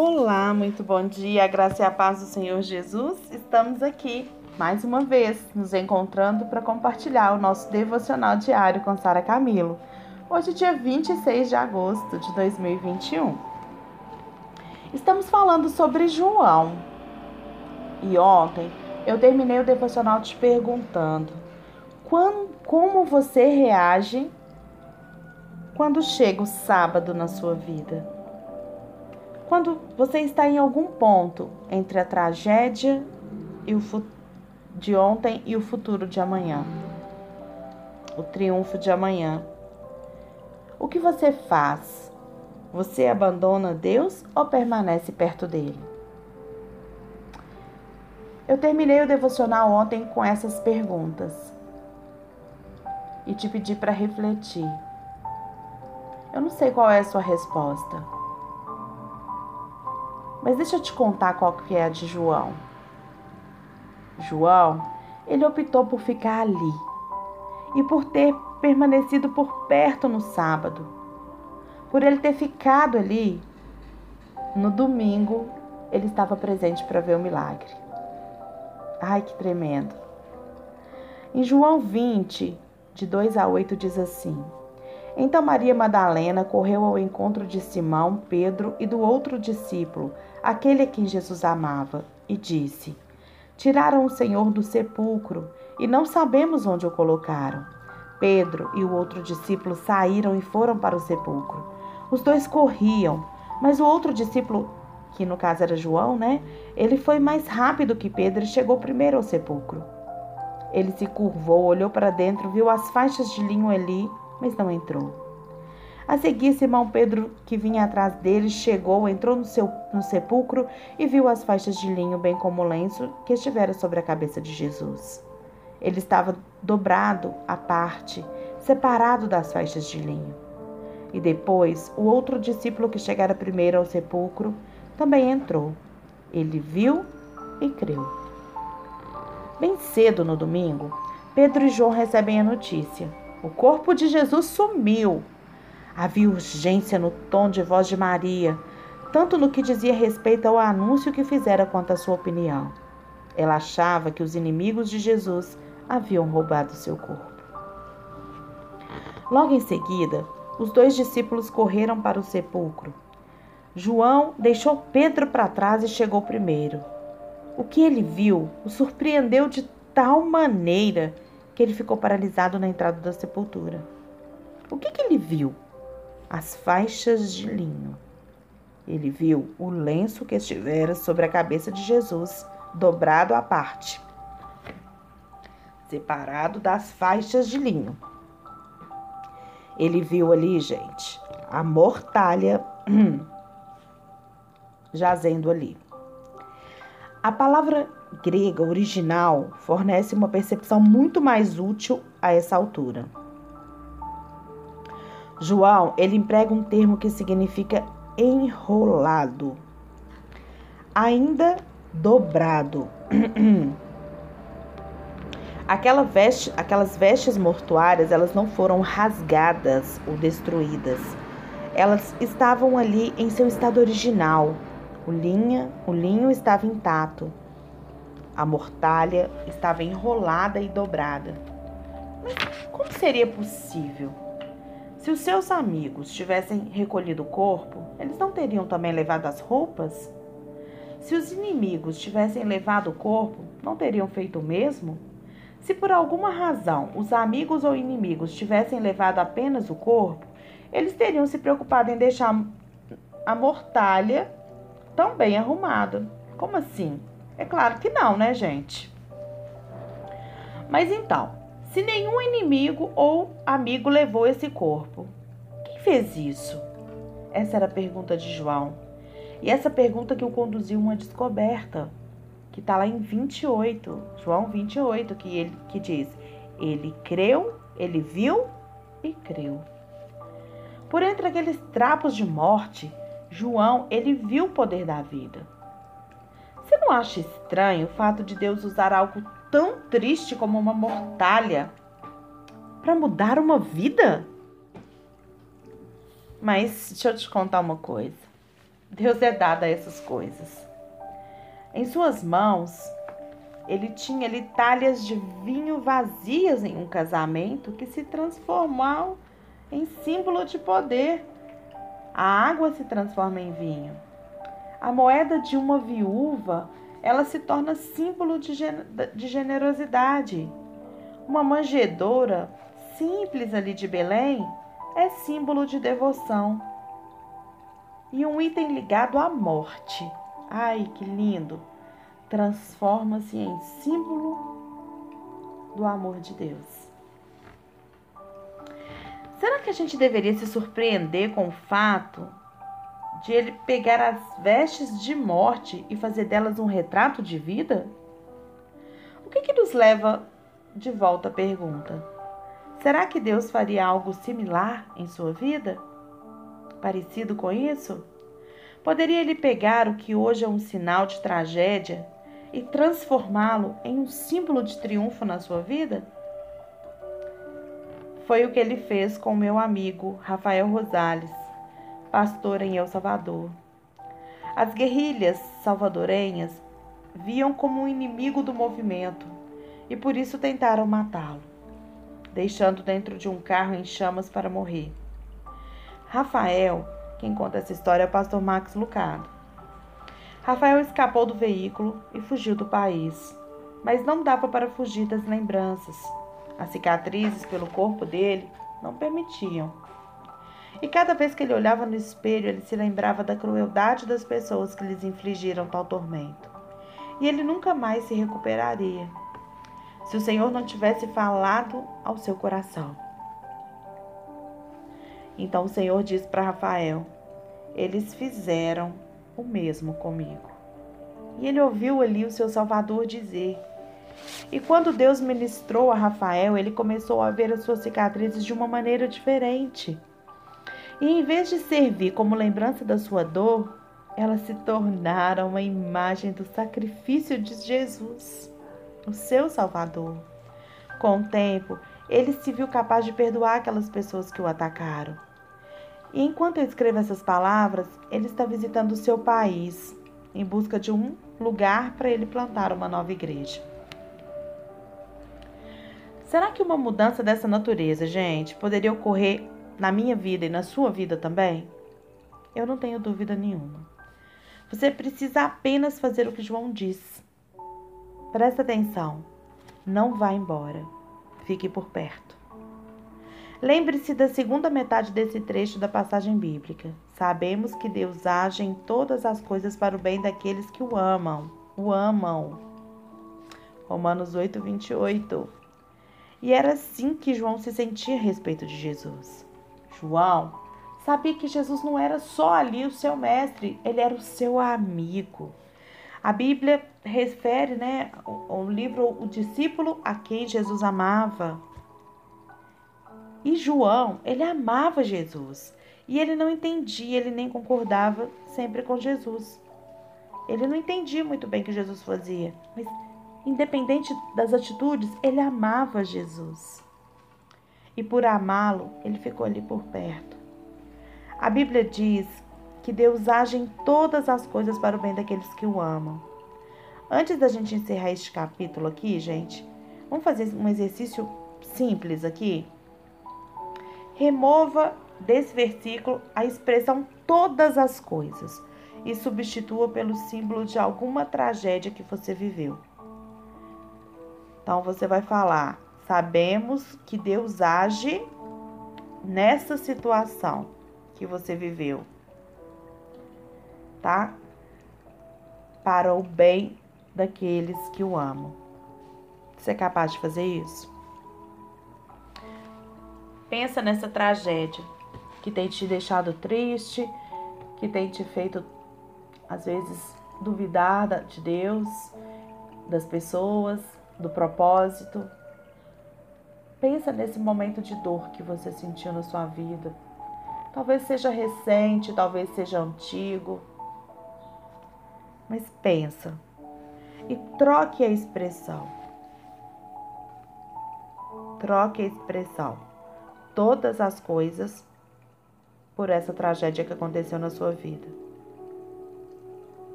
Olá, muito bom dia, graça e a paz do Senhor Jesus. Estamos aqui mais uma vez nos encontrando para compartilhar o nosso devocional diário com Sara Camilo. Hoje, dia 26 de agosto de 2021. Estamos falando sobre João. E ontem eu terminei o devocional te perguntando como você reage quando chega o sábado na sua vida? Quando você está em algum ponto entre a tragédia e o de ontem e o futuro de amanhã, o triunfo de amanhã, o que você faz? Você abandona Deus ou permanece perto dele? Eu terminei o devocional ontem com essas perguntas e te pedi para refletir. Eu não sei qual é a sua resposta. Mas deixa eu te contar qual que é a de João. João, ele optou por ficar ali e por ter permanecido por perto no sábado. Por ele ter ficado ali, no domingo, ele estava presente para ver o milagre. Ai, que tremendo. Em João 20, de 2 a 8, diz assim: então Maria Madalena correu ao encontro de Simão, Pedro e do outro discípulo, aquele a quem Jesus amava, e disse: Tiraram o Senhor do sepulcro e não sabemos onde o colocaram. Pedro e o outro discípulo saíram e foram para o sepulcro. Os dois corriam, mas o outro discípulo, que no caso era João, né? Ele foi mais rápido que Pedro e chegou primeiro ao sepulcro. Ele se curvou, olhou para dentro, viu as faixas de linho ali mas não entrou. A seguir, Simão Pedro, que vinha atrás dele, chegou, entrou no, seu, no sepulcro e viu as faixas de linho, bem como o lenço que estivera sobre a cabeça de Jesus. Ele estava dobrado à parte, separado das faixas de linho. E depois, o outro discípulo que chegara primeiro ao sepulcro também entrou. Ele viu e creu. Bem cedo no domingo, Pedro e João recebem a notícia. O corpo de Jesus sumiu. Havia urgência no tom de voz de Maria, tanto no que dizia respeito ao anúncio que fizera quanto à sua opinião. Ela achava que os inimigos de Jesus haviam roubado seu corpo. Logo em seguida, os dois discípulos correram para o sepulcro. João deixou Pedro para trás e chegou primeiro. O que ele viu o surpreendeu de tal maneira que ele ficou paralisado na entrada da sepultura. O que, que ele viu? As faixas de linho. Ele viu o lenço que estivera sobre a cabeça de Jesus, dobrado à parte, separado das faixas de linho. Ele viu ali, gente, a mortalha jazendo ali. A palavra grega original fornece uma percepção muito mais útil a essa altura. João, ele emprega um termo que significa enrolado, ainda dobrado. Aquela veste, aquelas vestes mortuárias, elas não foram rasgadas ou destruídas. Elas estavam ali em seu estado original. O, linha, o linho estava intacto. A mortalha estava enrolada e dobrada. Mas como seria possível? Se os seus amigos tivessem recolhido o corpo, eles não teriam também levado as roupas? Se os inimigos tivessem levado o corpo, não teriam feito o mesmo? Se por alguma razão os amigos ou inimigos tivessem levado apenas o corpo, eles teriam se preocupado em deixar a mortalha tão bem arrumada. Como assim? É claro que não, né, gente? Mas então, se nenhum inimigo ou amigo levou esse corpo, quem fez isso? Essa era a pergunta de João. E essa pergunta que o conduziu uma descoberta, que está lá em 28, João 28, que, ele, que diz: Ele creu, ele viu e creu. Por entre aqueles trapos de morte, João, ele viu o poder da vida. Não acha estranho o fato de Deus usar algo tão triste como uma mortalha para mudar uma vida? Mas deixa eu te contar uma coisa. Deus é dado a essas coisas. Em suas mãos, ele tinha ali talhas de vinho vazias em um casamento que se transformou em símbolo de poder. A água se transforma em vinho. A moeda de uma viúva, ela se torna símbolo de, de generosidade. Uma manjedoura simples ali de Belém é símbolo de devoção. E um item ligado à morte. Ai, que lindo! Transforma-se em símbolo do amor de Deus. Será que a gente deveria se surpreender com o fato de ele pegar as vestes de morte e fazer delas um retrato de vida? O que, que nos leva de volta à pergunta: será que Deus faria algo similar em sua vida? Parecido com isso? Poderia ele pegar o que hoje é um sinal de tragédia e transformá-lo em um símbolo de triunfo na sua vida? Foi o que ele fez com meu amigo Rafael Rosales, pastor em El Salvador. As guerrilhas salvadorenhas viam como um inimigo do movimento e por isso tentaram matá-lo, deixando dentro de um carro em chamas para morrer. Rafael, quem conta essa história é o pastor Max Lucado. Rafael escapou do veículo e fugiu do país, mas não dava para fugir das lembranças. As cicatrizes pelo corpo dele não permitiam. E cada vez que ele olhava no espelho, ele se lembrava da crueldade das pessoas que lhes infligiram tal tormento. E ele nunca mais se recuperaria se o Senhor não tivesse falado ao seu coração. Então o Senhor disse para Rafael: Eles fizeram o mesmo comigo. E ele ouviu ali o seu Salvador dizer. E quando Deus ministrou a Rafael, ele começou a ver as suas cicatrizes de uma maneira diferente. E em vez de servir como lembrança da sua dor, elas se tornaram uma imagem do sacrifício de Jesus o seu Salvador. Com o tempo, ele se viu capaz de perdoar aquelas pessoas que o atacaram. E enquanto eu escrevo essas palavras, ele está visitando o seu país em busca de um lugar para ele plantar uma nova igreja. Será que uma mudança dessa natureza, gente, poderia ocorrer na minha vida e na sua vida também? Eu não tenho dúvida nenhuma. Você precisa apenas fazer o que João disse. Presta atenção. Não vá embora. Fique por perto. Lembre-se da segunda metade desse trecho da passagem bíblica. Sabemos que Deus age em todas as coisas para o bem daqueles que o amam. O amam. Romanos 8, 28. E era assim que João se sentia a respeito de Jesus. João sabia que Jesus não era só ali o seu mestre, ele era o seu amigo. A Bíblia refere, né, o, livro O Discípulo a quem Jesus amava. E João, ele amava Jesus. E ele não entendia, ele nem concordava sempre com Jesus. Ele não entendia muito bem o que Jesus fazia, mas independente das atitudes, ele amava Jesus. E por amá-lo, ele ficou ali por perto. A Bíblia diz que Deus age em todas as coisas para o bem daqueles que o amam. Antes da gente encerrar este capítulo aqui, gente, vamos fazer um exercício simples aqui. Remova desse versículo a expressão todas as coisas e substitua pelo símbolo de alguma tragédia que você viveu. Então você vai falar: sabemos que Deus age nessa situação que você viveu tá? Para o bem daqueles que o amam. Você é capaz de fazer isso? Pensa nessa tragédia que tem te deixado triste, que tem te feito, às vezes, duvidar de Deus, das pessoas, do propósito. Pensa nesse momento de dor que você sentiu na sua vida. Talvez seja recente, talvez seja antigo, mas pensa e troque a expressão. Troque a expressão. Todas as coisas por essa tragédia que aconteceu na sua vida.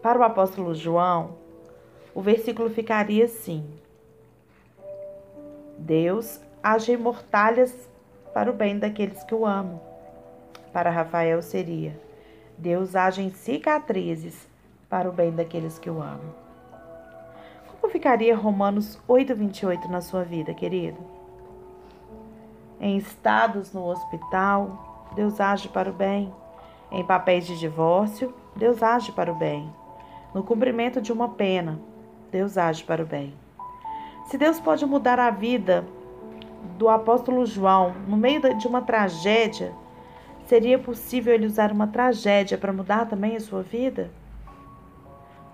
Para o apóstolo João, o versículo ficaria assim: Deus age em mortalhas para o bem daqueles que o amam. Para Rafael seria: Deus age em cicatrizes para o bem daqueles que o amam. Como ficaria Romanos 8:28 na sua vida, querido? Em estados no hospital, Deus age para o bem. Em papéis de divórcio, Deus age para o bem. No cumprimento de uma pena, Deus age para o bem. Se Deus pode mudar a vida do apóstolo João no meio de uma tragédia, seria possível ele usar uma tragédia para mudar também a sua vida?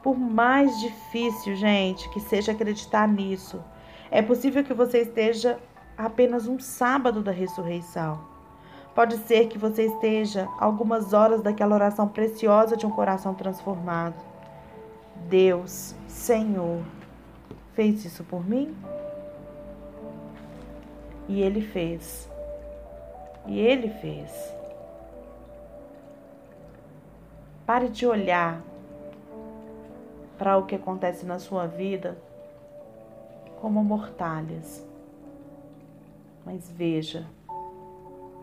Por mais difícil, gente, que seja acreditar nisso, é possível que você esteja apenas um sábado da ressurreição. Pode ser que você esteja algumas horas daquela oração preciosa de um coração transformado. Deus, Senhor, fez isso por mim? E ele fez. E ele fez. Pare de olhar para o que acontece na sua vida como mortalhas, mas veja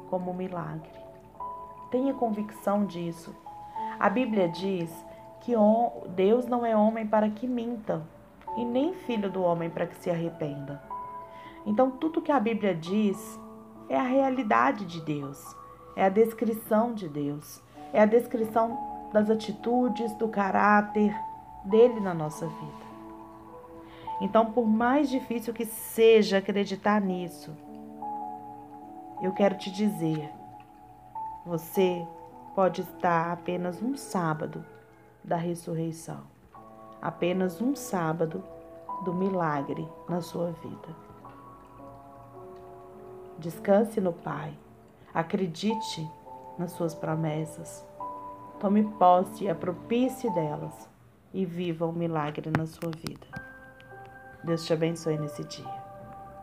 como um milagre. Tenha convicção disso. A Bíblia diz que Deus não é homem para que minta, e nem filho do homem para que se arrependa. Então, tudo que a Bíblia diz é a realidade de Deus, é a descrição de Deus, é a descrição das atitudes, do caráter dele na nossa vida. Então, por mais difícil que seja acreditar nisso, eu quero te dizer: você pode estar apenas um sábado da ressurreição apenas um sábado do milagre na sua vida. Descanse no Pai, acredite nas suas promessas, tome posse e apropice delas e viva um milagre na sua vida. Deus te abençoe nesse dia.